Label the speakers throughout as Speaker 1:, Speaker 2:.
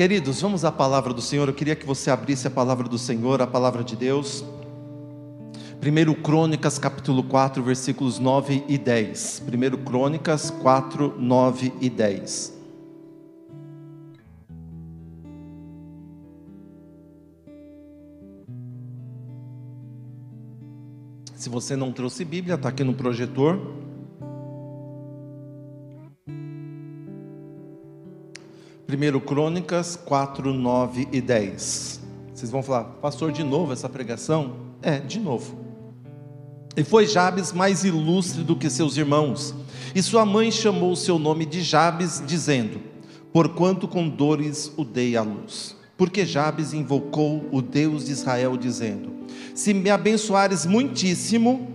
Speaker 1: Queridos, vamos à palavra do Senhor. Eu queria que você abrisse a palavra do Senhor, a palavra de Deus. 1 Crônicas, capítulo 4, versículos 9 e 10. 1 Crônicas 4, 9 e 10. Se você não trouxe Bíblia, está aqui no projetor. Primeiro Crônicas 4, 9 e 10. Vocês vão falar, pastor, de novo essa pregação? É, de novo. E foi Jabes mais ilustre do que seus irmãos. E sua mãe chamou o seu nome de Jabes, dizendo: Porquanto com dores o dei à luz. Porque Jabes invocou o Deus de Israel, dizendo: se me abençoares muitíssimo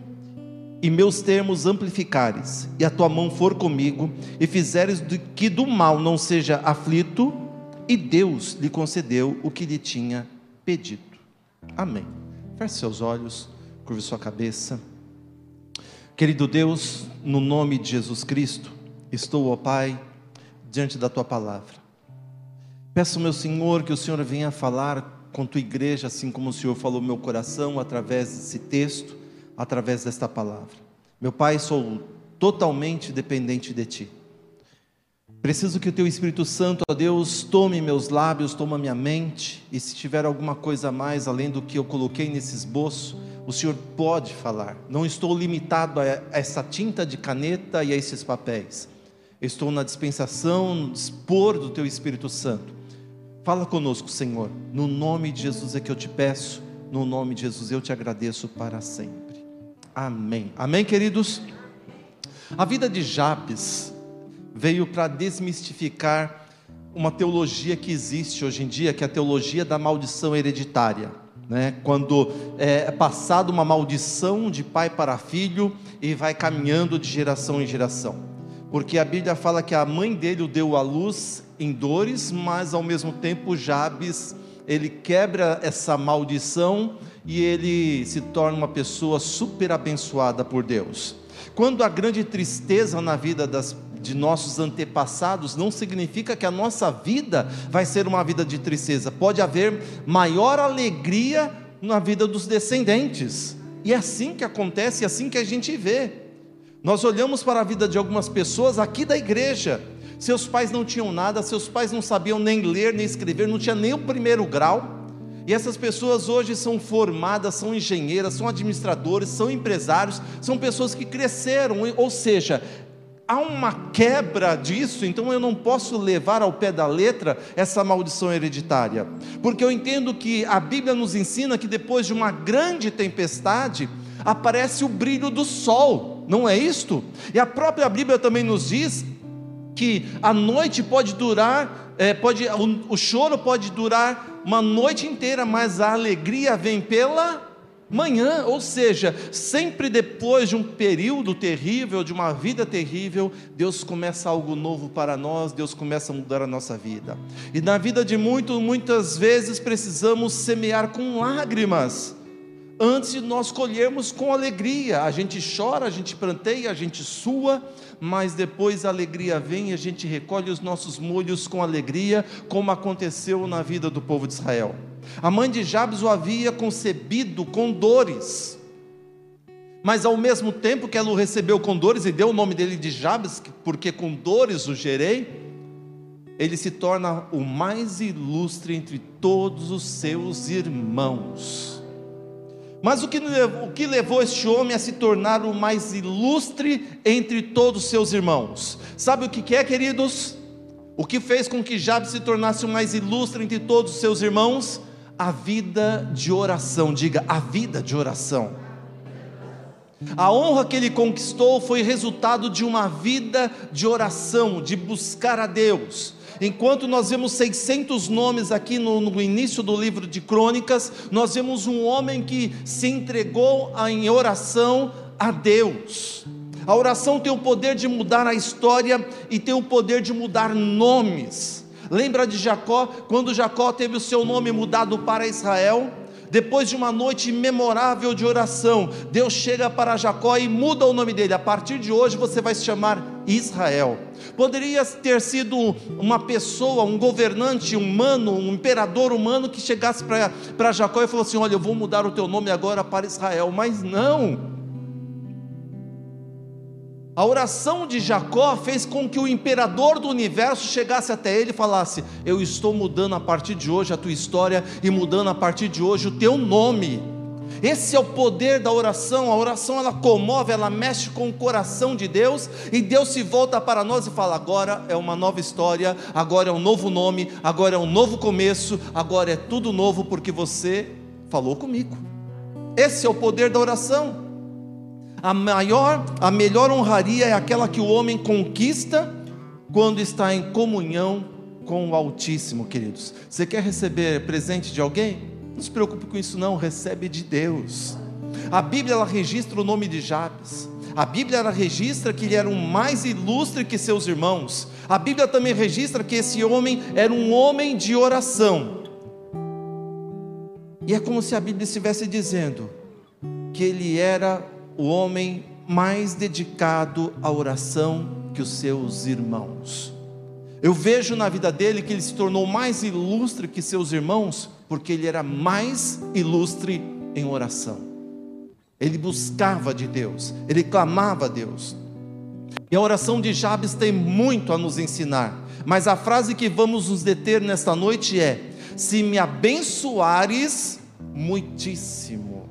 Speaker 1: e meus termos amplificares, e a tua mão for comigo, e fizeres que do mal não seja aflito, e Deus lhe concedeu o que lhe tinha pedido. Amém. Feche seus olhos, curve sua cabeça. Querido Deus, no nome de Jesus Cristo, estou, ó Pai, diante da tua palavra. Peço, meu Senhor, que o Senhor venha falar com tua igreja, assim como o Senhor falou meu coração através desse texto, através desta palavra. Meu Pai, sou totalmente dependente de ti. Preciso que o teu Espírito Santo, ó Deus, tome meus lábios, toma minha mente, e se tiver alguma coisa a mais além do que eu coloquei nesse esboço, o Senhor pode falar. Não estou limitado a essa tinta de caneta e a esses papéis. Estou na dispensação, dispor do teu Espírito Santo Fala conosco, Senhor. No nome de Jesus é que eu te peço. No nome de Jesus eu te agradeço para sempre. Amém. Amém, queridos? A vida de Jabes veio para desmistificar uma teologia que existe hoje em dia, que é a teologia da maldição hereditária. Né? Quando é passada uma maldição de pai para filho e vai caminhando de geração em geração porque a Bíblia fala que a mãe dele o deu à luz em dores, mas ao mesmo tempo Jabes, ele quebra essa maldição e ele se torna uma pessoa super abençoada por Deus. Quando a grande tristeza na vida das, de nossos antepassados não significa que a nossa vida vai ser uma vida de tristeza, pode haver maior alegria na vida dos descendentes. E é assim que acontece, é assim que a gente vê. Nós olhamos para a vida de algumas pessoas aqui da igreja. Seus pais não tinham nada, seus pais não sabiam nem ler nem escrever, não tinha nem o primeiro grau. E essas pessoas hoje são formadas, são engenheiras, são administradores, são empresários, são pessoas que cresceram, ou seja, há uma quebra disso, então eu não posso levar ao pé da letra essa maldição hereditária, porque eu entendo que a Bíblia nos ensina que depois de uma grande tempestade aparece o brilho do sol não é isto? E a própria Bíblia também nos diz que a noite pode durar, é, pode, o, o choro pode durar uma noite inteira, mas a alegria vem pela manhã, ou seja, sempre depois de um período terrível, de uma vida terrível, Deus começa algo novo para nós, Deus começa a mudar a nossa vida. E na vida de muitos, muitas vezes precisamos semear com lágrimas antes de nós colhermos com alegria. A gente chora, a gente planteia, a gente sua, mas depois a alegria vem e a gente recolhe os nossos molhos com alegria, como aconteceu na vida do povo de Israel. A mãe de Jabes o havia concebido com dores, mas ao mesmo tempo que ela o recebeu com dores e deu o nome dele de Jabes, porque com dores o gerei, ele se torna o mais ilustre entre todos os seus irmãos. Mas o que, o que levou este homem a se tornar o mais ilustre entre todos os seus irmãos? Sabe o que é, queridos? O que fez com que Jabes se tornasse o mais ilustre entre todos os seus irmãos? A vida de oração, diga, a vida de oração. A honra que ele conquistou foi resultado de uma vida de oração, de buscar a Deus. Enquanto nós vemos 600 nomes aqui no, no, início do livro de Crônicas, nós vemos um homem que se entregou em oração a Deus. A oração tem o poder de mudar a história e tem o poder de mudar nomes. Lembra de Jacó, quando Jacó teve o seu nome mudado para Israel? Depois de uma noite memorável de oração, Deus chega para Jacó e muda o nome dele. A partir de hoje você vai se chamar Israel. Poderia ter sido uma pessoa, um governante humano, um imperador humano que chegasse para Jacó e falou assim: Olha, eu vou mudar o teu nome agora para Israel. Mas não. A oração de Jacó fez com que o imperador do universo chegasse até ele e falasse: Eu estou mudando a partir de hoje a tua história e mudando a partir de hoje o teu nome. Esse é o poder da oração. A oração ela comove, ela mexe com o coração de Deus e Deus se volta para nós e fala: agora é uma nova história, agora é um novo nome, agora é um novo começo, agora é tudo novo porque você falou comigo. Esse é o poder da oração. A maior, a melhor honraria é aquela que o homem conquista quando está em comunhão com o Altíssimo, queridos. Você quer receber presente de alguém? Não se preocupe com isso não, recebe de Deus. A Bíblia ela registra o nome de Jabes. A Bíblia ela registra que ele era um mais ilustre que seus irmãos. A Bíblia também registra que esse homem era um homem de oração. E é como se a Bíblia estivesse dizendo que ele era o homem mais dedicado à oração que os seus irmãos. Eu vejo na vida dele que ele se tornou mais ilustre que seus irmãos, porque ele era mais ilustre em oração. Ele buscava de Deus, ele clamava a Deus. E a oração de Jabes tem muito a nos ensinar, mas a frase que vamos nos deter nesta noite é: Se me abençoares muitíssimo.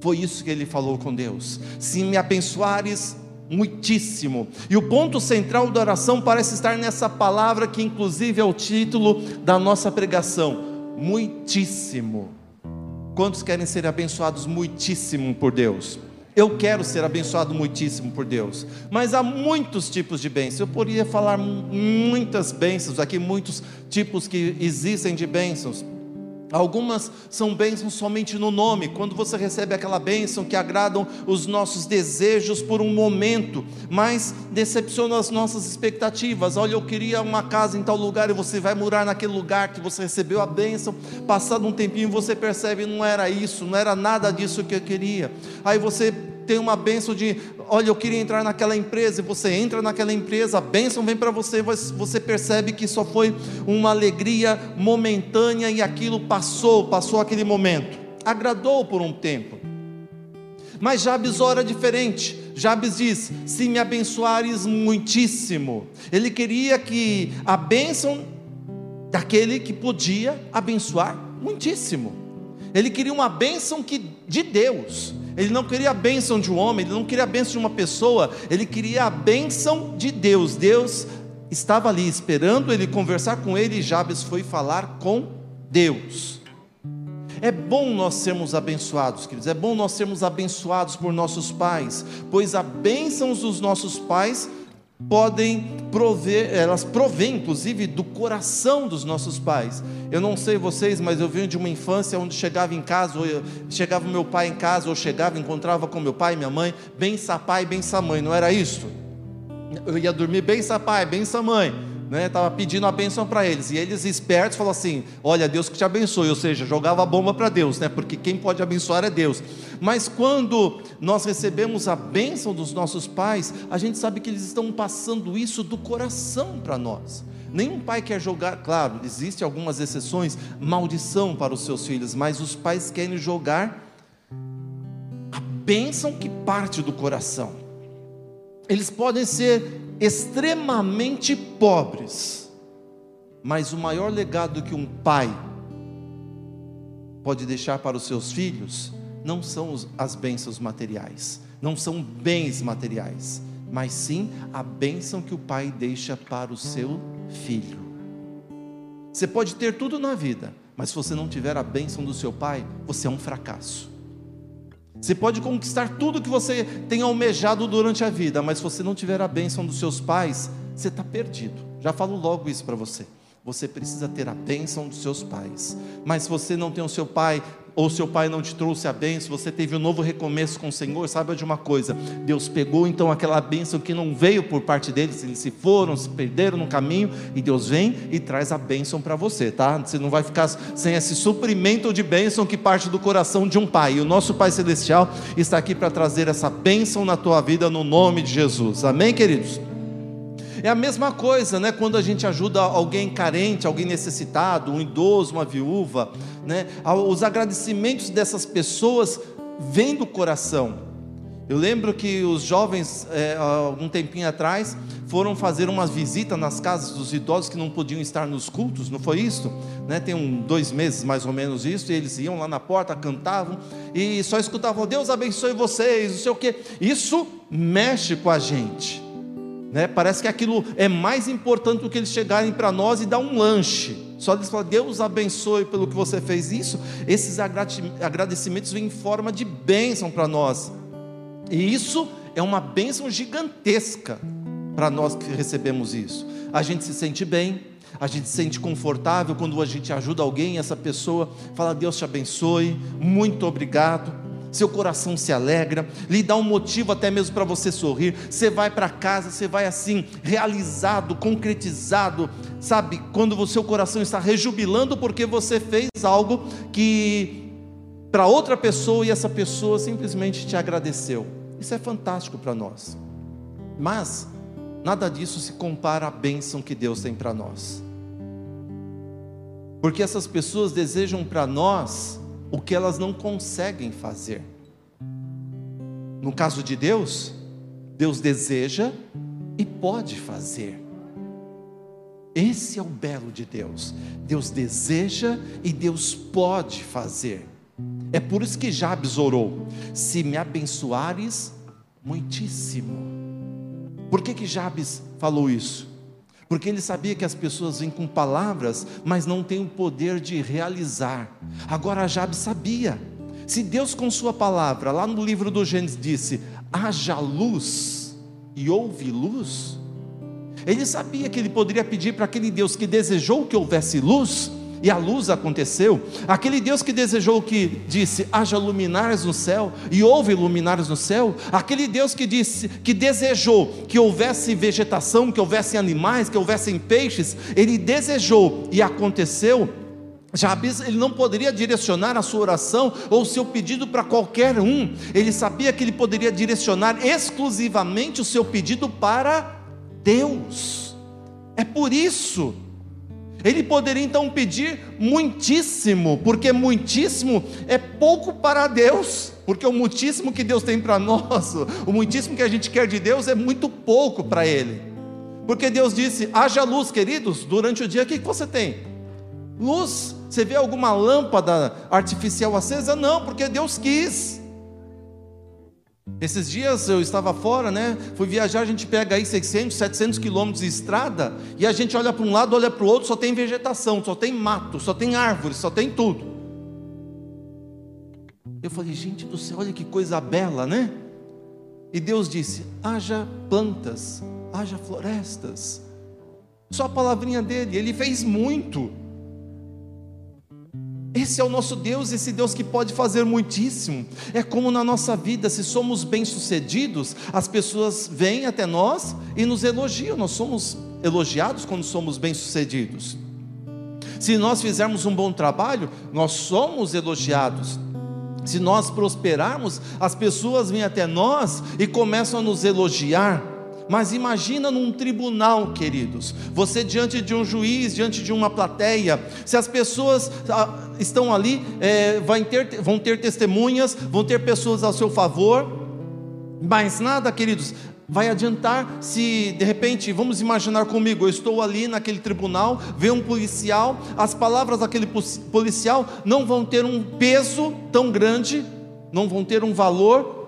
Speaker 1: Foi isso que ele falou com Deus. Se me abençoares muitíssimo. E o ponto central da oração parece estar nessa palavra que, inclusive, é o título da nossa pregação: muitíssimo. Quantos querem ser abençoados muitíssimo por Deus? Eu quero ser abençoado muitíssimo por Deus, mas há muitos tipos de bênçãos. Eu poderia falar muitas bênçãos aqui, muitos tipos que existem de bênçãos. Algumas são bênçãos somente no nome, quando você recebe aquela bênção que agradam os nossos desejos por um momento, mas decepcionam as nossas expectativas. Olha, eu queria uma casa em tal lugar e você vai morar naquele lugar que você recebeu a bênção. Passado um tempinho você percebe não era isso, não era nada disso que eu queria. Aí você tem uma bênção de, olha, eu queria entrar naquela empresa, e você entra naquela empresa, a bênção vem para você, você percebe que só foi uma alegria momentânea e aquilo passou, passou aquele momento, agradou por um tempo. Mas Jabes ora diferente. Jabes diz: Se me abençoares muitíssimo. Ele queria que a bênção daquele que podia abençoar muitíssimo. Ele queria uma bênção que de Deus. Ele não queria a bênção de um homem, ele não queria a bênção de uma pessoa, ele queria a bênção de Deus. Deus estava ali esperando ele conversar com ele e Jabes foi falar com Deus. É bom nós sermos abençoados, queridos. É bom nós sermos abençoados por nossos pais, pois a bênção dos nossos pais podem prover, elas provêm inclusive do coração dos nossos pais. Eu não sei vocês, mas eu venho de uma infância onde chegava em casa, ou chegava meu pai em casa, ou chegava, encontrava com meu pai e minha mãe, bem pai, bem mãe, não era isso? Eu ia dormir bem pai, bem mãe né, estava pedindo a bênção para eles, e eles espertos falaram assim: Olha, Deus que te abençoe, ou seja, jogava a bomba para Deus, né, porque quem pode abençoar é Deus. Mas quando nós recebemos a bênção dos nossos pais, a gente sabe que eles estão passando isso do coração para nós. Nenhum pai quer jogar, claro, existem algumas exceções, maldição para os seus filhos, mas os pais querem jogar a bênção que parte do coração. Eles podem ser extremamente pobres, mas o maior legado que um pai pode deixar para os seus filhos não são as bênçãos materiais, não são bens materiais, mas sim a bênção que o pai deixa para o seu filho. Você pode ter tudo na vida, mas se você não tiver a bênção do seu pai, você é um fracasso. Você pode conquistar tudo que você tem almejado durante a vida, mas se você não tiver a bênção dos seus pais, você está perdido. Já falo logo isso para você. você precisa ter a bênção dos seus pais. Mas se você não tem o seu pai, ou seu pai não te trouxe a bênção, você teve um novo recomeço com o Senhor, saiba de uma coisa: Deus pegou então aquela bênção que não veio por parte deles, eles se foram, se perderam no caminho, e Deus vem e traz a bênção para você, tá? Você não vai ficar sem esse suprimento de bênção que parte do coração de um pai. E o nosso Pai Celestial está aqui para trazer essa bênção na tua vida no nome de Jesus. Amém, queridos? É a mesma coisa, né? Quando a gente ajuda alguém carente, alguém necessitado, um idoso, uma viúva, né? Os agradecimentos dessas pessoas vêm do coração. Eu lembro que os jovens, é, algum tempinho atrás, foram fazer uma visita nas casas dos idosos que não podiam estar nos cultos, não foi isso? Né? Tem um, dois meses mais ou menos isso, e eles iam lá na porta, cantavam, e só escutavam, Deus abençoe vocês, não sei o quê. Isso mexe com a gente. Né? Parece que aquilo é mais importante do que eles chegarem para nós e dar um lanche. Só eles falam, Deus abençoe pelo que você fez isso. Esses agradecimentos vêm em forma de bênção para nós. E isso é uma bênção gigantesca para nós que recebemos isso. A gente se sente bem, a gente se sente confortável quando a gente ajuda alguém, essa pessoa fala: Deus te abençoe, muito obrigado seu coração se alegra, lhe dá um motivo até mesmo para você sorrir. Você vai para casa, você vai assim, realizado, concretizado, sabe? Quando o seu coração está rejubilando porque você fez algo que para outra pessoa e essa pessoa simplesmente te agradeceu. Isso é fantástico para nós. Mas nada disso se compara à bênção que Deus tem para nós. Porque essas pessoas desejam para nós o que elas não conseguem fazer. No caso de Deus, Deus deseja e pode fazer. Esse é o belo de Deus. Deus deseja e Deus pode fazer. É por isso que Jabes orou: se me abençoares, muitíssimo. Por que que Jabes falou isso? Porque ele sabia que as pessoas vêm com palavras, mas não têm o poder de realizar. Agora Jabe sabia. Se Deus com sua palavra, lá no livro do Gênesis disse: "Haja luz", e houve luz, ele sabia que ele poderia pedir para aquele Deus que desejou que houvesse luz, e a luz aconteceu. Aquele Deus que desejou que disse: haja luminares no céu, e houve luminares no céu. Aquele Deus que disse que desejou que houvesse vegetação, que houvesse animais, que houvessem peixes, ele desejou e aconteceu. Jabes, ele não poderia direcionar a sua oração ou o seu pedido para qualquer um. Ele sabia que ele poderia direcionar exclusivamente o seu pedido para Deus. É por isso ele poderia então pedir muitíssimo, porque muitíssimo é pouco para Deus, porque o muitíssimo que Deus tem para nós, o muitíssimo que a gente quer de Deus é muito pouco para Ele. Porque Deus disse: haja luz, queridos, durante o dia, o que você tem? Luz. Você vê alguma lâmpada artificial acesa? Não, porque Deus quis. Esses dias eu estava fora, né? Fui viajar, a gente pega aí 600, 700 quilômetros de estrada e a gente olha para um lado, olha para o outro, só tem vegetação, só tem mato, só tem árvores, só tem tudo. Eu falei, gente do céu, olha que coisa bela, né? E Deus disse: haja plantas, haja florestas. Só a palavrinha dele, ele fez muito. Esse é o nosso Deus, esse Deus que pode fazer muitíssimo. É como na nossa vida, se somos bem-sucedidos, as pessoas vêm até nós e nos elogiam. Nós somos elogiados quando somos bem-sucedidos. Se nós fizermos um bom trabalho, nós somos elogiados. Se nós prosperarmos, as pessoas vêm até nós e começam a nos elogiar. Mas imagina num tribunal, queridos, você diante de um juiz, diante de uma plateia, se as pessoas ah, estão ali, é, ter, vão ter testemunhas, vão ter pessoas ao seu favor, mas nada, queridos, vai adiantar se de repente, vamos imaginar comigo, eu estou ali naquele tribunal, vê um policial, as palavras daquele policial não vão ter um peso tão grande, não vão ter um valor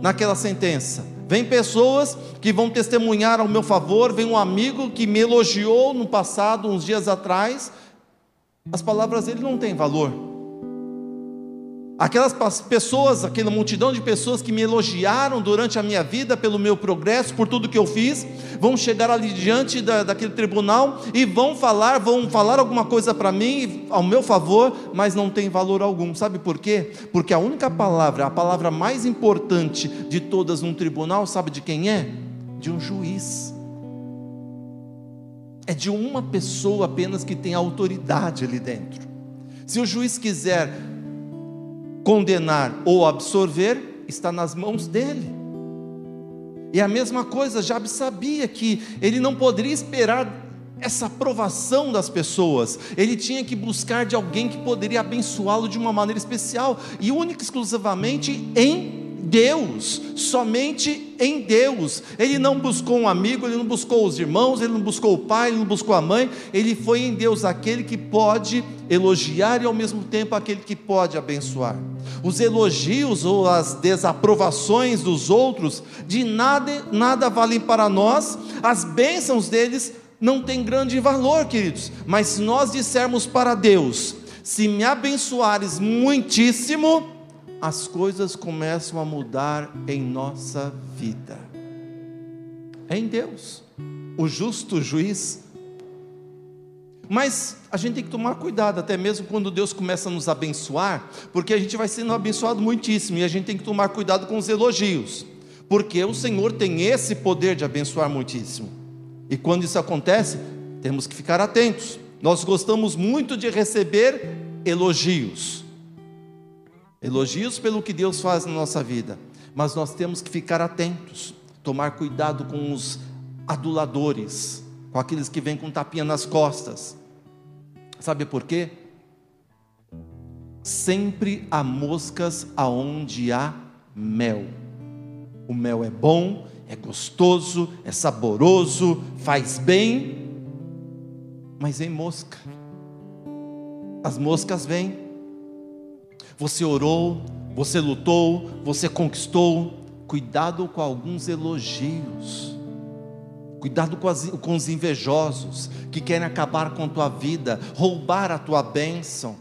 Speaker 1: naquela sentença. Vem pessoas que vão testemunhar ao meu favor, vem um amigo que me elogiou no passado, uns dias atrás. As palavras dele não têm valor. Aquelas pessoas, aquela multidão de pessoas que me elogiaram durante a minha vida pelo meu progresso, por tudo que eu fiz, vão chegar ali diante da, daquele tribunal e vão falar, vão falar alguma coisa para mim, ao meu favor, mas não tem valor algum. Sabe por quê? Porque a única palavra, a palavra mais importante de todas num tribunal, sabe de quem é? De um juiz. É de uma pessoa apenas que tem autoridade ali dentro. Se o juiz quiser condenar ou absorver, está nas mãos dele. E a mesma coisa, Jabe sabia que ele não poderia esperar essa aprovação das pessoas, ele tinha que buscar de alguém que poderia abençoá-lo de uma maneira especial e única e exclusivamente em Deus, somente em Deus. Ele não buscou um amigo, ele não buscou os irmãos, ele não buscou o pai, ele não buscou a mãe, ele foi em Deus, aquele que pode elogiar e ao mesmo tempo aquele que pode abençoar. Os elogios ou as desaprovações dos outros de nada nada valem para nós, as bênçãos deles não têm grande valor, queridos. Mas se nós dissermos para Deus, se me abençoares muitíssimo, as coisas começam a mudar em nossa vida. É em Deus, o justo juiz. Mas a gente tem que tomar cuidado, até mesmo quando Deus começa a nos abençoar, porque a gente vai sendo abençoado muitíssimo e a gente tem que tomar cuidado com os elogios, porque o Senhor tem esse poder de abençoar muitíssimo. E quando isso acontece, temos que ficar atentos. Nós gostamos muito de receber elogios, elogios pelo que Deus faz na nossa vida, mas nós temos que ficar atentos, tomar cuidado com os aduladores, com aqueles que vêm com tapinha nas costas. Sabe por quê? Sempre há moscas aonde há mel. O mel é bom, é gostoso, é saboroso, faz bem, mas vem mosca. As moscas vêm você orou, você lutou, você conquistou. Cuidado com alguns elogios. Cuidado com, as, com os invejosos que querem acabar com a tua vida, roubar a tua bênção.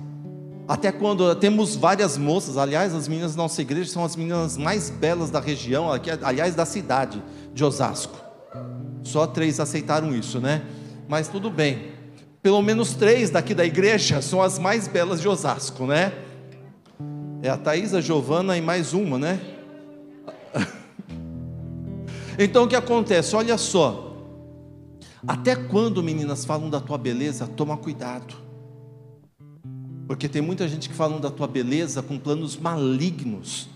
Speaker 1: Até quando temos várias moças, aliás, as meninas da nossa igreja são as meninas mais belas da região, aqui, aliás, da cidade de Osasco. Só três aceitaram isso, né? Mas tudo bem. Pelo menos três daqui da igreja são as mais belas de Osasco, né? É a Thaís, a Giovana e mais uma, né? Então o que acontece? Olha só. Até quando meninas falam da tua beleza, toma cuidado. Porque tem muita gente que fala da tua beleza com planos malignos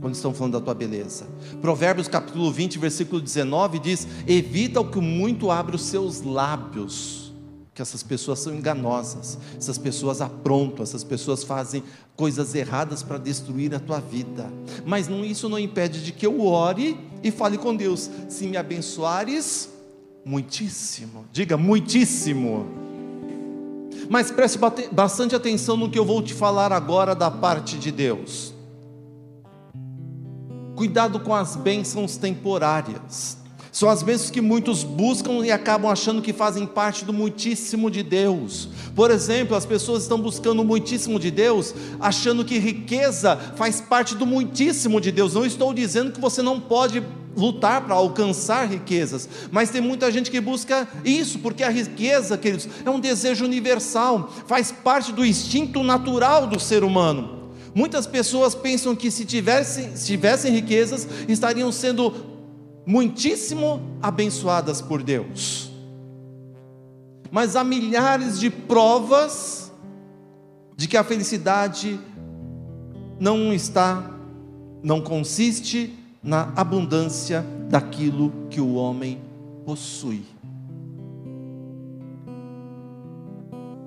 Speaker 1: quando estão falando da tua beleza. Provérbios capítulo 20, versículo 19 diz: Evita o que muito abre os seus lábios que essas pessoas são enganosas, essas pessoas aprontam, essas pessoas fazem coisas erradas para destruir a tua vida. Mas não, isso não impede de que eu ore e fale com Deus: se me abençoares, muitíssimo, diga muitíssimo. Mas preste bastante atenção no que eu vou te falar agora da parte de Deus. Cuidado com as bênçãos temporárias. São as bênçãos que muitos buscam e acabam achando que fazem parte do muitíssimo de Deus. Por exemplo, as pessoas estão buscando o muitíssimo de Deus, achando que riqueza faz parte do muitíssimo de Deus. Não estou dizendo que você não pode lutar para alcançar riquezas, mas tem muita gente que busca isso, porque a riqueza, queridos, é um desejo universal, faz parte do instinto natural do ser humano. Muitas pessoas pensam que se tivessem, se tivessem riquezas, estariam sendo muitíssimo abençoadas por Deus. Mas há milhares de provas de que a felicidade não está, não consiste na abundância daquilo que o homem possui.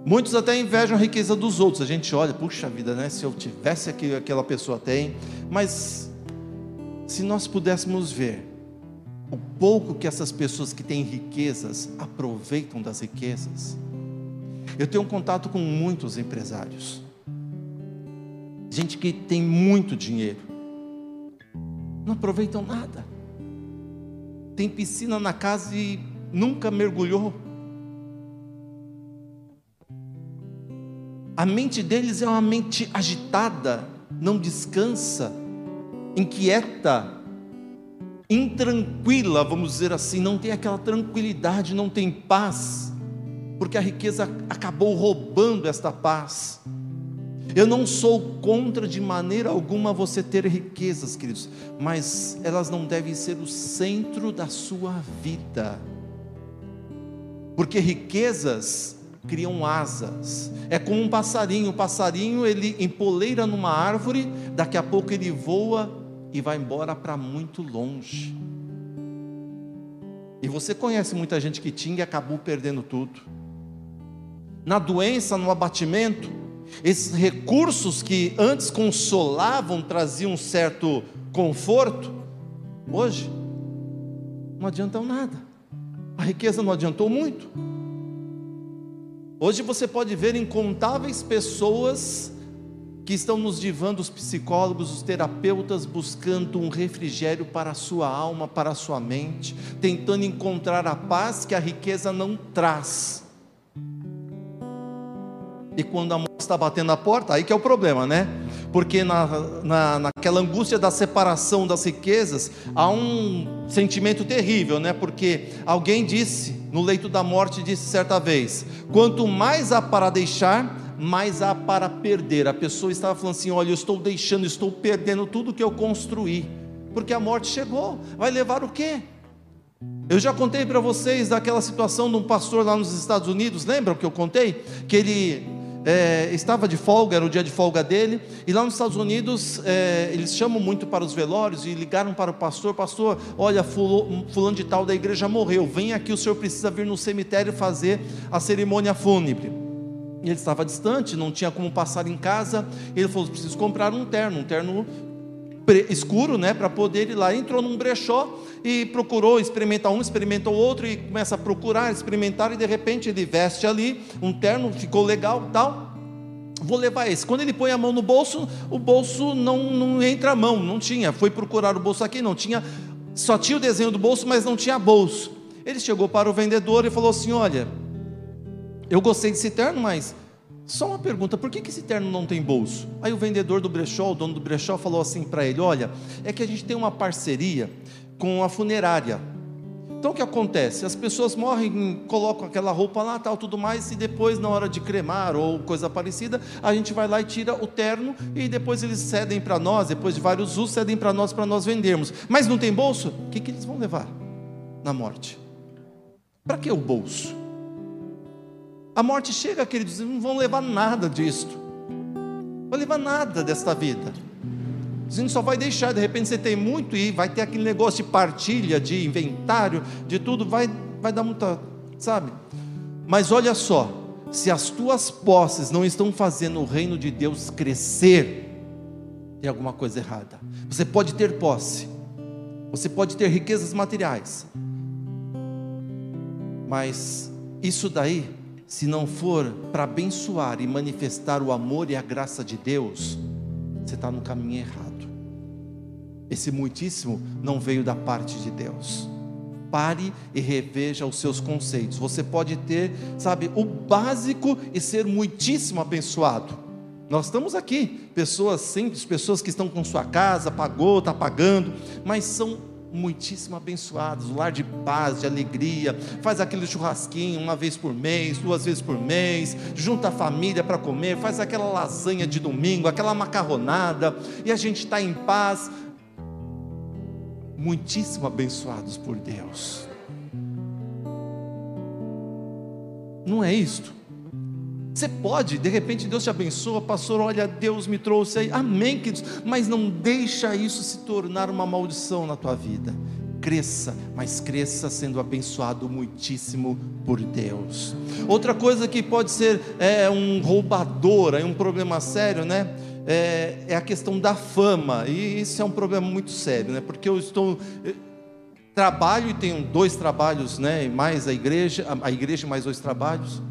Speaker 1: Muitos até invejam a riqueza dos outros. A gente olha, puxa vida, né? Se eu tivesse aquilo que aquela pessoa tem, mas se nós pudéssemos ver o pouco que essas pessoas que têm riquezas aproveitam das riquezas. Eu tenho contato com muitos empresários, gente que tem muito dinheiro, não aproveitam nada, tem piscina na casa e nunca mergulhou. A mente deles é uma mente agitada, não descansa, inquieta, intranquila, vamos dizer assim, não tem aquela tranquilidade, não tem paz, porque a riqueza acabou roubando esta paz. Eu não sou contra de maneira alguma você ter riquezas, queridos, mas elas não devem ser o centro da sua vida. Porque riquezas criam asas. É como um passarinho, o passarinho ele empoleira numa árvore, daqui a pouco ele voa e vai embora para muito longe. E você conhece muita gente que tinha e acabou perdendo tudo. Na doença, no abatimento, esses recursos que antes consolavam, traziam um certo conforto, hoje não adiantam nada. A riqueza não adiantou muito. Hoje você pode ver incontáveis pessoas que estão nos divãs dos psicólogos, os terapeutas, buscando um refrigério para a sua alma, para a sua mente, tentando encontrar a paz que a riqueza não traz. E quando a morte está batendo na porta, aí que é o problema, né? Porque na, na, naquela angústia da separação das riquezas, há um sentimento terrível, né? Porque alguém disse, no leito da morte, disse certa vez: quanto mais há para deixar, mais há para perder. A pessoa estava falando assim: olha, eu estou deixando, estou perdendo tudo que eu construí, porque a morte chegou, vai levar o quê? Eu já contei para vocês daquela situação de um pastor lá nos Estados Unidos, lembram que eu contei? Que ele é, estava de folga, era o dia de folga dele, e lá nos Estados Unidos é, eles chamam muito para os velórios e ligaram para o pastor: Pastor, olha, fulano de tal da igreja morreu, vem aqui, o senhor precisa vir no cemitério fazer a cerimônia fúnebre. Ele estava distante, não tinha como passar em casa. Ele falou: preciso comprar um terno, um terno escuro, né, para poder ir lá. Entrou num brechó e procurou experimentar um, experimentou outro e começa a procurar, experimentar e de repente ele veste ali um terno, ficou legal, tal. Vou levar esse. Quando ele põe a mão no bolso, o bolso não, não entra a mão, não tinha. Foi procurar o bolso aqui, não tinha. Só tinha o desenho do bolso, mas não tinha bolso. Ele chegou para o vendedor e falou assim: Olha, eu gostei desse terno, mas só uma pergunta, por que, que esse terno não tem bolso? Aí o vendedor do brechó, o dono do brechó, falou assim para ele: Olha, é que a gente tem uma parceria com a funerária. Então o que acontece? As pessoas morrem, colocam aquela roupa lá, tal, tudo mais, e depois, na hora de cremar ou coisa parecida, a gente vai lá e tira o terno e depois eles cedem para nós, depois de vários usos, cedem para nós para nós vendermos. Mas não tem bolso? O que, que eles vão levar na morte? Para que o bolso? A morte chega, queridos, e não vão levar nada disto. Não vão levar nada desta vida. Gente só vai deixar, de repente você tem muito e vai ter aquele negócio de partilha, de inventário, de tudo, vai, vai dar muita, sabe? Mas olha só, se as tuas posses não estão fazendo o reino de Deus crescer, tem alguma coisa errada. Você pode ter posse, você pode ter riquezas materiais, mas isso daí, se não for para abençoar e manifestar o amor e a graça de Deus, você está no caminho errado. Esse muitíssimo não veio da parte de Deus. Pare e reveja os seus conceitos. Você pode ter, sabe, o básico e ser muitíssimo abençoado. Nós estamos aqui, pessoas simples, pessoas que estão com sua casa, pagou, está pagando, mas são muitíssimo abençoados, um lar de paz, de alegria, faz aquele churrasquinho uma vez por mês, duas vezes por mês, junta a família para comer, faz aquela lasanha de domingo, aquela macarronada, e a gente está em paz, muitíssimo abençoados por Deus. Não é isto? Você pode, de repente Deus te abençoa, pastor, olha, Deus me trouxe aí, amém, queridos, mas não deixa isso se tornar uma maldição na tua vida. Cresça, mas cresça sendo abençoado muitíssimo por Deus. Outra coisa que pode ser é, um roubador, é um problema sério, né? é, é a questão da fama, e isso é um problema muito sério, né? porque eu estou. Eu trabalho e tenho dois trabalhos, né? mais a igreja, a igreja mais dois trabalhos.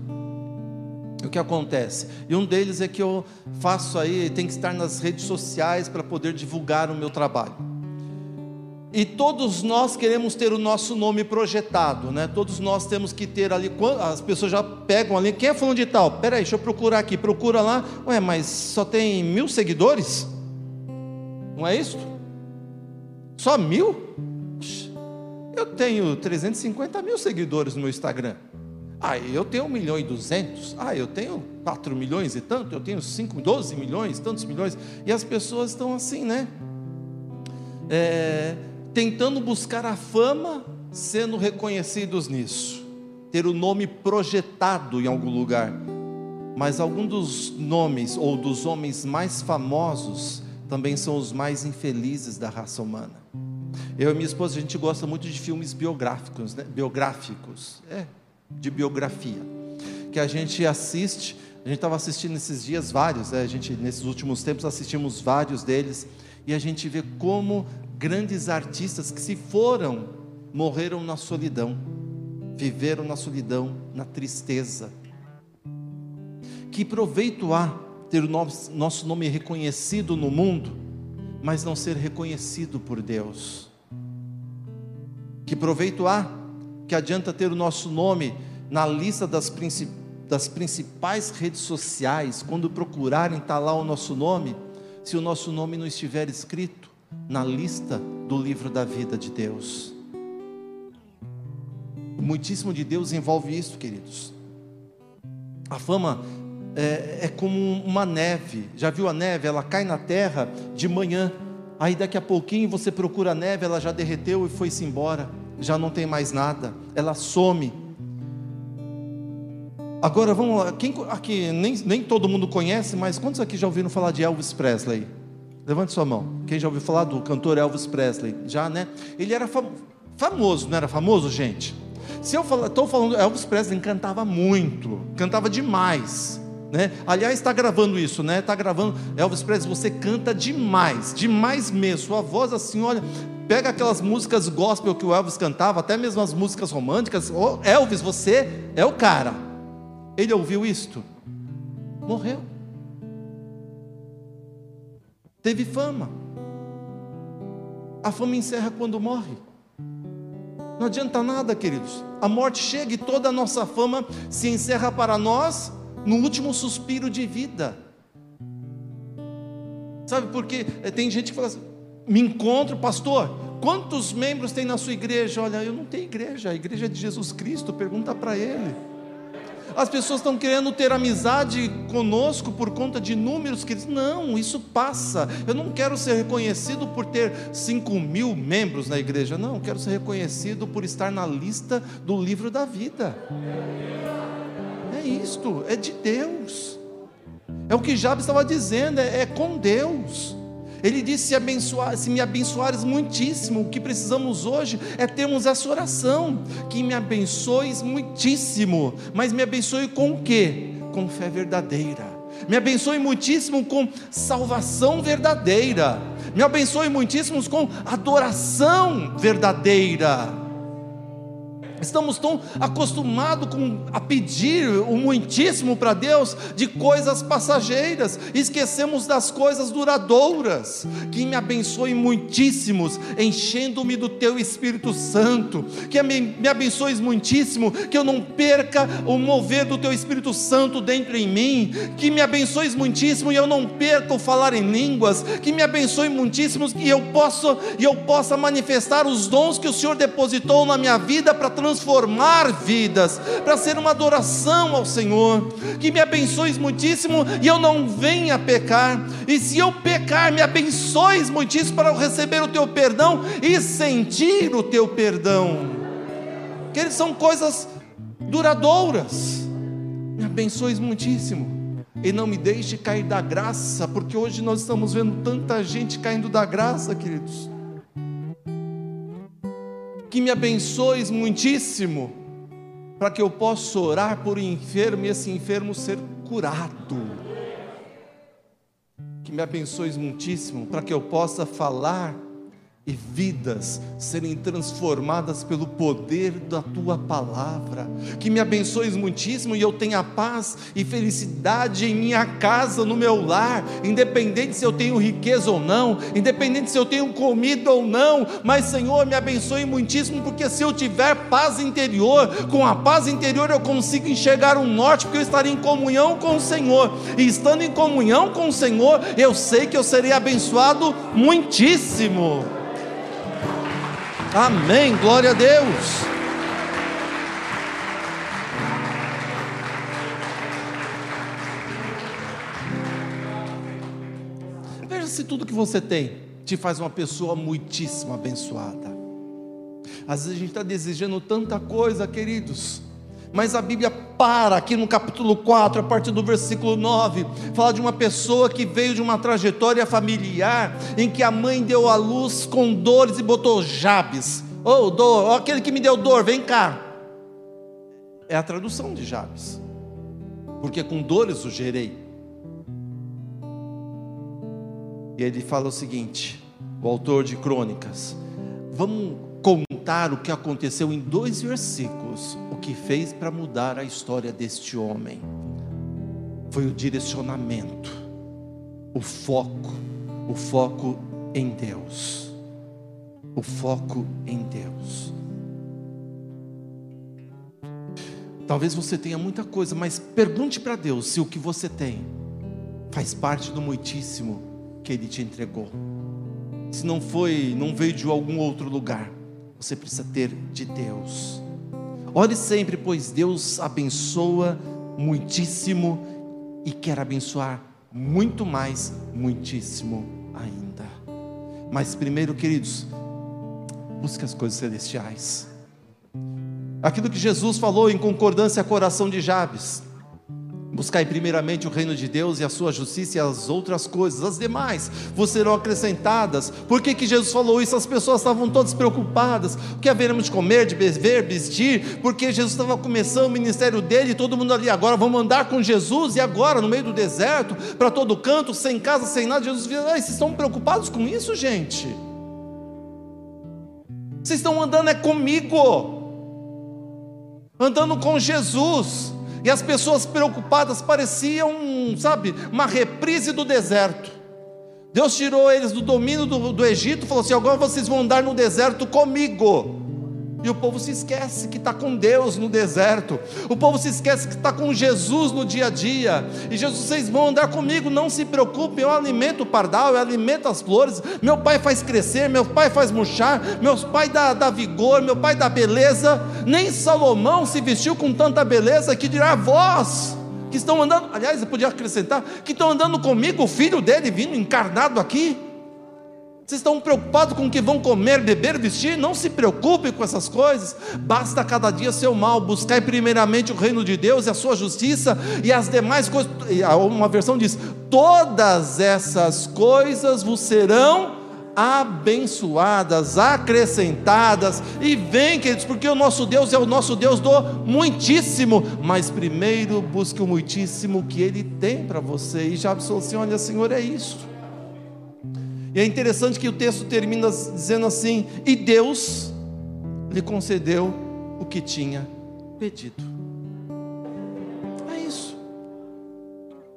Speaker 1: O que acontece? E um deles é que eu faço aí, tem que estar nas redes sociais para poder divulgar o meu trabalho. E todos nós queremos ter o nosso nome projetado, né? Todos nós temos que ter ali. As pessoas já pegam ali. Quem é falando de tal? Peraí, deixa eu procurar aqui. Procura lá. Ué, mas só tem mil seguidores? Não é isso? Só mil? Eu tenho 350 mil seguidores no meu Instagram. Ah, eu tenho 1 milhão e 200. Ah, eu tenho 4 milhões e tanto. Eu tenho 5, 12 milhões, tantos milhões. E as pessoas estão assim, né? É, tentando buscar a fama, sendo reconhecidos nisso. Ter o nome projetado em algum lugar. Mas alguns dos nomes ou dos homens mais famosos também são os mais infelizes da raça humana. Eu e minha esposa, a gente gosta muito de filmes biográficos, né? biográficos, é, de biografia, que a gente assiste, a gente estava assistindo esses dias vários, né? a gente nesses últimos tempos assistimos vários deles, e a gente vê como grandes artistas que se foram, morreram na solidão, viveram na solidão, na tristeza. Que proveito há ter o nosso nome reconhecido no mundo, mas não ser reconhecido por Deus? Que proveito há? Que adianta ter o nosso nome na lista das, princip... das principais redes sociais, quando procurarem estar tá lá o nosso nome, se o nosso nome não estiver escrito na lista do livro da vida de Deus? Muitíssimo de Deus envolve isso, queridos. A fama é, é, como uma neve. Já viu a neve? Ela cai na terra de manhã. Aí daqui a pouquinho você procura a neve, ela já derreteu e foi-se embora. Já não tem mais nada. Ela some. Agora vamos lá. Quem aqui nem, nem todo mundo conhece, mas quantos aqui já ouviram falar de Elvis Presley? Levante sua mão. Quem já ouviu falar do cantor Elvis Presley? Já, né? Ele era fam famoso, não era famoso, gente? Se eu estou falando, Elvis Presley cantava muito, cantava demais. Né? Aliás, está gravando isso, né? Está gravando. Elvis Presley, você canta demais, demais mesmo. Sua voz assim, olha, pega aquelas músicas gospel que o Elvis cantava, até mesmo as músicas românticas. Oh, Elvis, você é o cara. Ele ouviu isto, morreu. Teve fama. A fama encerra quando morre. Não adianta nada, queridos. A morte chega e toda a nossa fama se encerra para nós no último suspiro de vida. Sabe por quê? Tem gente que fala assim: me encontro, pastor. Quantos membros tem na sua igreja? Olha, eu não tenho igreja, a igreja é de Jesus Cristo, pergunta para ele. As pessoas estão querendo ter amizade conosco por conta de números que não, isso passa. Eu não quero ser reconhecido por ter 5 mil membros na igreja, não, eu quero ser reconhecido por estar na lista do livro da vida é isto, é de Deus. É o que Jabes estava dizendo, é, é, com Deus. Ele disse: se, abençoar, se me abençoares muitíssimo, o que precisamos hoje é termos essa oração, que me abençoes muitíssimo, mas me abençoe com o quê? Com fé verdadeira. Me abençoe muitíssimo com salvação verdadeira. Me abençoe muitíssimo com adoração verdadeira. Estamos tão acostumados com, a pedir o muitíssimo para Deus de coisas passageiras, esquecemos das coisas duradouras. Que me abençoe muitíssimos, enchendo-me do Teu Espírito Santo. Que me, me muitíssimo, que eu não perca o mover do Teu Espírito Santo dentro em mim. Que me abençoes muitíssimo e eu não perca o falar em línguas. Que me abençoe muitíssimo e eu possa eu possa manifestar os dons que o Senhor depositou na minha vida para transformar transformar vidas, para ser uma adoração ao Senhor. Que me abençoes muitíssimo e eu não venha pecar. E se eu pecar, me abençoes muitíssimo para eu receber o teu perdão e sentir o teu perdão. Que eles são coisas duradouras. Me abençoes muitíssimo e não me deixe cair da graça, porque hoje nós estamos vendo tanta gente caindo da graça, queridos que me abençoes muitíssimo, para que eu possa orar por um enfermo e esse enfermo ser curado. Que me abençoes muitíssimo, para que eu possa falar e vidas serem transformadas pelo poder da tua palavra. Que me abençoes muitíssimo e eu tenha paz e felicidade em minha casa, no meu lar, independente se eu tenho riqueza ou não, independente se eu tenho comida ou não, mas Senhor, me abençoe muitíssimo, porque se eu tiver paz interior, com a paz interior eu consigo enxergar o norte, porque eu estarei em comunhão com o Senhor, e estando em comunhão com o Senhor, eu sei que eu serei abençoado muitíssimo. Amém, glória a Deus. Veja se tudo que você tem te faz uma pessoa muitíssimo abençoada. Às vezes a gente está desejando tanta coisa, queridos, mas a Bíblia para aqui no capítulo 4, a partir do versículo 9, fala de uma pessoa que veio de uma trajetória familiar em que a mãe deu à luz com dores e botou Jabes. Ô oh, dor, oh, aquele que me deu dor, vem cá. É a tradução de Jabes. Porque com dores o gerei. E ele fala o seguinte, o autor de Crônicas: Vamos contar o que aconteceu em dois versículos, que fez para mudar a história deste homem. Foi o direcionamento, o foco, o foco em Deus. O foco em Deus. Talvez você tenha muita coisa, mas pergunte para Deus se o que você tem faz parte do muitíssimo que Ele te entregou. Se não foi, não veio de algum outro lugar você precisa ter de Deus. Ore sempre, pois Deus abençoa muitíssimo e quer abençoar muito mais, muitíssimo ainda. Mas primeiro, queridos, busque as coisas celestiais. Aquilo que Jesus falou em concordância com o coração de Jabes. Buscai primeiramente o reino de Deus e a sua justiça e as outras coisas, as demais vos serão acrescentadas. Por que, que Jesus falou isso? As pessoas estavam todas preocupadas: o que haveremos de comer, de beber, vestir? Porque Jesus estava começando o ministério dele e todo mundo ali, agora vamos andar com Jesus e agora no meio do deserto, para todo canto, sem casa, sem nada. Jesus disse: vocês estão preocupados com isso, gente? Vocês estão andando é comigo, andando com Jesus. E as pessoas preocupadas pareciam, sabe, uma reprise do deserto. Deus tirou eles do domínio do, do Egito falou assim: agora vocês vão andar no deserto comigo. E o povo se esquece que está com Deus no deserto. O povo se esquece que está com Jesus no dia a dia. E Jesus, vocês vão andar comigo, não se preocupem. Eu alimento o pardal, eu alimento as flores. Meu pai faz crescer, meu pai faz murchar, meu pai dá, dá vigor, meu pai dá beleza. Nem Salomão se vestiu com tanta beleza que dirá vós que estão andando. Aliás, eu podia acrescentar que estão andando comigo, o filho dele vindo encarnado aqui. Vocês estão preocupados com o que vão comer, beber, vestir? Não se preocupe com essas coisas. Basta cada dia seu mal. Buscai primeiramente o reino de Deus e a sua justiça, e as demais coisas. Uma versão diz: todas essas coisas vos serão abençoadas, acrescentadas. E vem, queridos, porque o nosso Deus é o nosso Deus do muitíssimo. Mas primeiro busque o muitíssimo que Ele tem para você. E já olha, Senhor, é isso. E é interessante que o texto termina dizendo assim: E Deus lhe concedeu o que tinha pedido. É isso.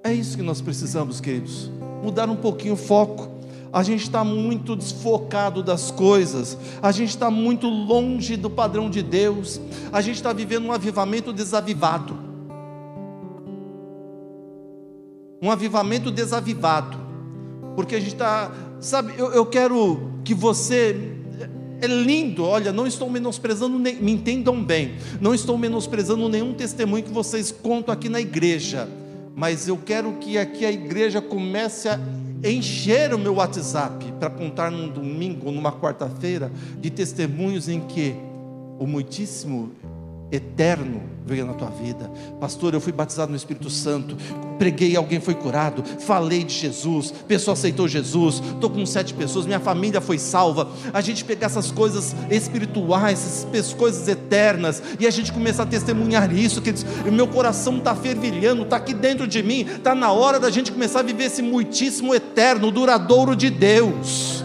Speaker 1: É isso que nós precisamos, queridos. Mudar um pouquinho o foco. A gente está muito desfocado das coisas, a gente está muito longe do padrão de Deus, a gente está vivendo um avivamento desavivado. Um avivamento desavivado, porque a gente está Sabe, eu, eu quero que você é lindo, olha, não estou menosprezando, me entendam bem, não estou menosprezando nenhum testemunho que vocês contam aqui na igreja, mas eu quero que aqui a igreja comece a encher o meu WhatsApp para contar num domingo ou numa quarta-feira de testemunhos em que o muitíssimo eterno veio na tua vida. Pastor, eu fui batizado no Espírito Santo, preguei, alguém foi curado, falei de Jesus, pessoa aceitou Jesus, estou com sete pessoas, minha família foi salva. A gente pegar essas coisas espirituais, essas coisas eternas, e a gente começar a testemunhar isso, que o meu coração está fervilhando, está aqui dentro de mim, está na hora da gente começar a viver esse muitíssimo eterno, duradouro de Deus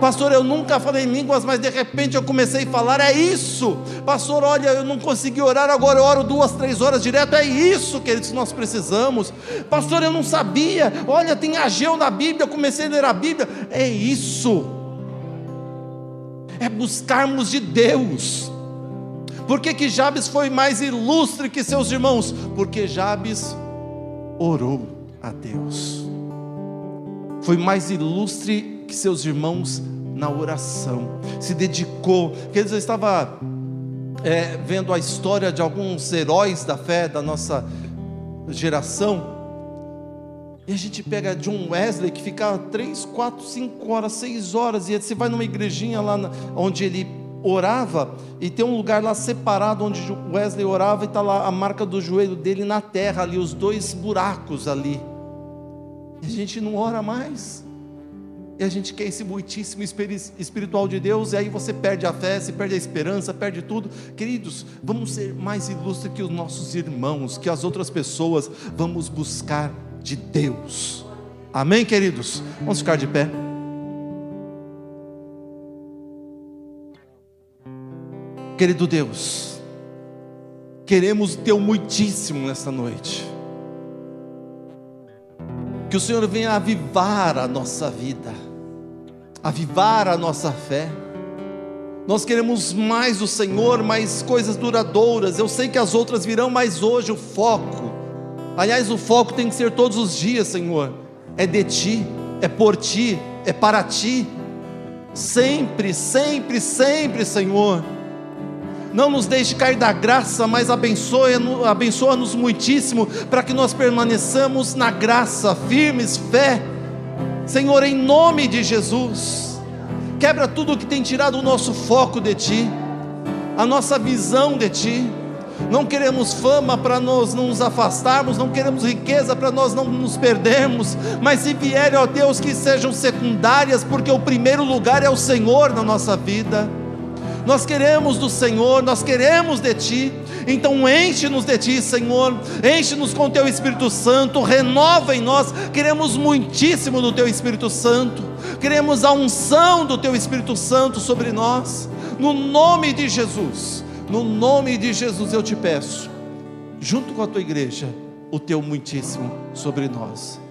Speaker 1: Pastor, eu nunca falei em línguas, mas de repente eu comecei a falar. É isso. Pastor, olha, eu não consegui orar, agora eu oro duas, três horas direto. É isso, queridos, que nós precisamos. Pastor, eu não sabia. Olha, tem Ageu na Bíblia, eu comecei a ler a Bíblia. É isso. É buscarmos de Deus. Por que, que Jabes foi mais ilustre que seus irmãos? Porque Jabes orou a Deus. Foi mais ilustre que seus irmãos na oração. Se dedicou. Quer eu estava é, vendo a história de alguns heróis da fé da nossa geração. E a gente pega John Wesley, que ficava 3, 4, 5 horas, 6 horas, e você vai numa igrejinha lá onde ele orava e tem um lugar lá separado onde Wesley orava e está lá a marca do joelho dele na terra ali, os dois buracos ali. E a gente não ora mais. E a gente quer esse muitíssimo espiritual de Deus, e aí você perde a fé, você perde a esperança, perde tudo. Queridos, vamos ser mais ilustres que os nossos irmãos, que as outras pessoas, vamos buscar de Deus. Amém, queridos? Vamos ficar de pé. Querido Deus, queremos o Teu muitíssimo nesta noite. Que o Senhor venha avivar a nossa vida, avivar a nossa fé. Nós queremos mais do Senhor, mais coisas duradouras. Eu sei que as outras virão, mas hoje o foco, aliás, o foco tem que ser todos os dias, Senhor. É de Ti, é por Ti, é para Ti. Sempre, sempre, sempre, Senhor não nos deixe cair da graça, mas abençoa-nos abençoa muitíssimo, para que nós permaneçamos na graça, firmes, fé. Senhor, em nome de Jesus, quebra tudo que tem tirado o nosso foco de Ti, a nossa visão de Ti. Não queremos fama para nós não nos afastarmos, não queremos riqueza para nós não nos perdermos, mas se vierem, ó Deus, que sejam secundárias, porque o primeiro lugar é o Senhor na nossa vida nós queremos do Senhor, nós queremos de Ti, então enche-nos de Ti, Senhor, enche-nos com o Teu Espírito Santo, renova em nós, queremos muitíssimo do Teu Espírito Santo, queremos a unção do Teu Espírito Santo sobre nós, no nome de Jesus, no nome de Jesus eu te peço, junto com a Tua igreja, o Teu muitíssimo sobre nós.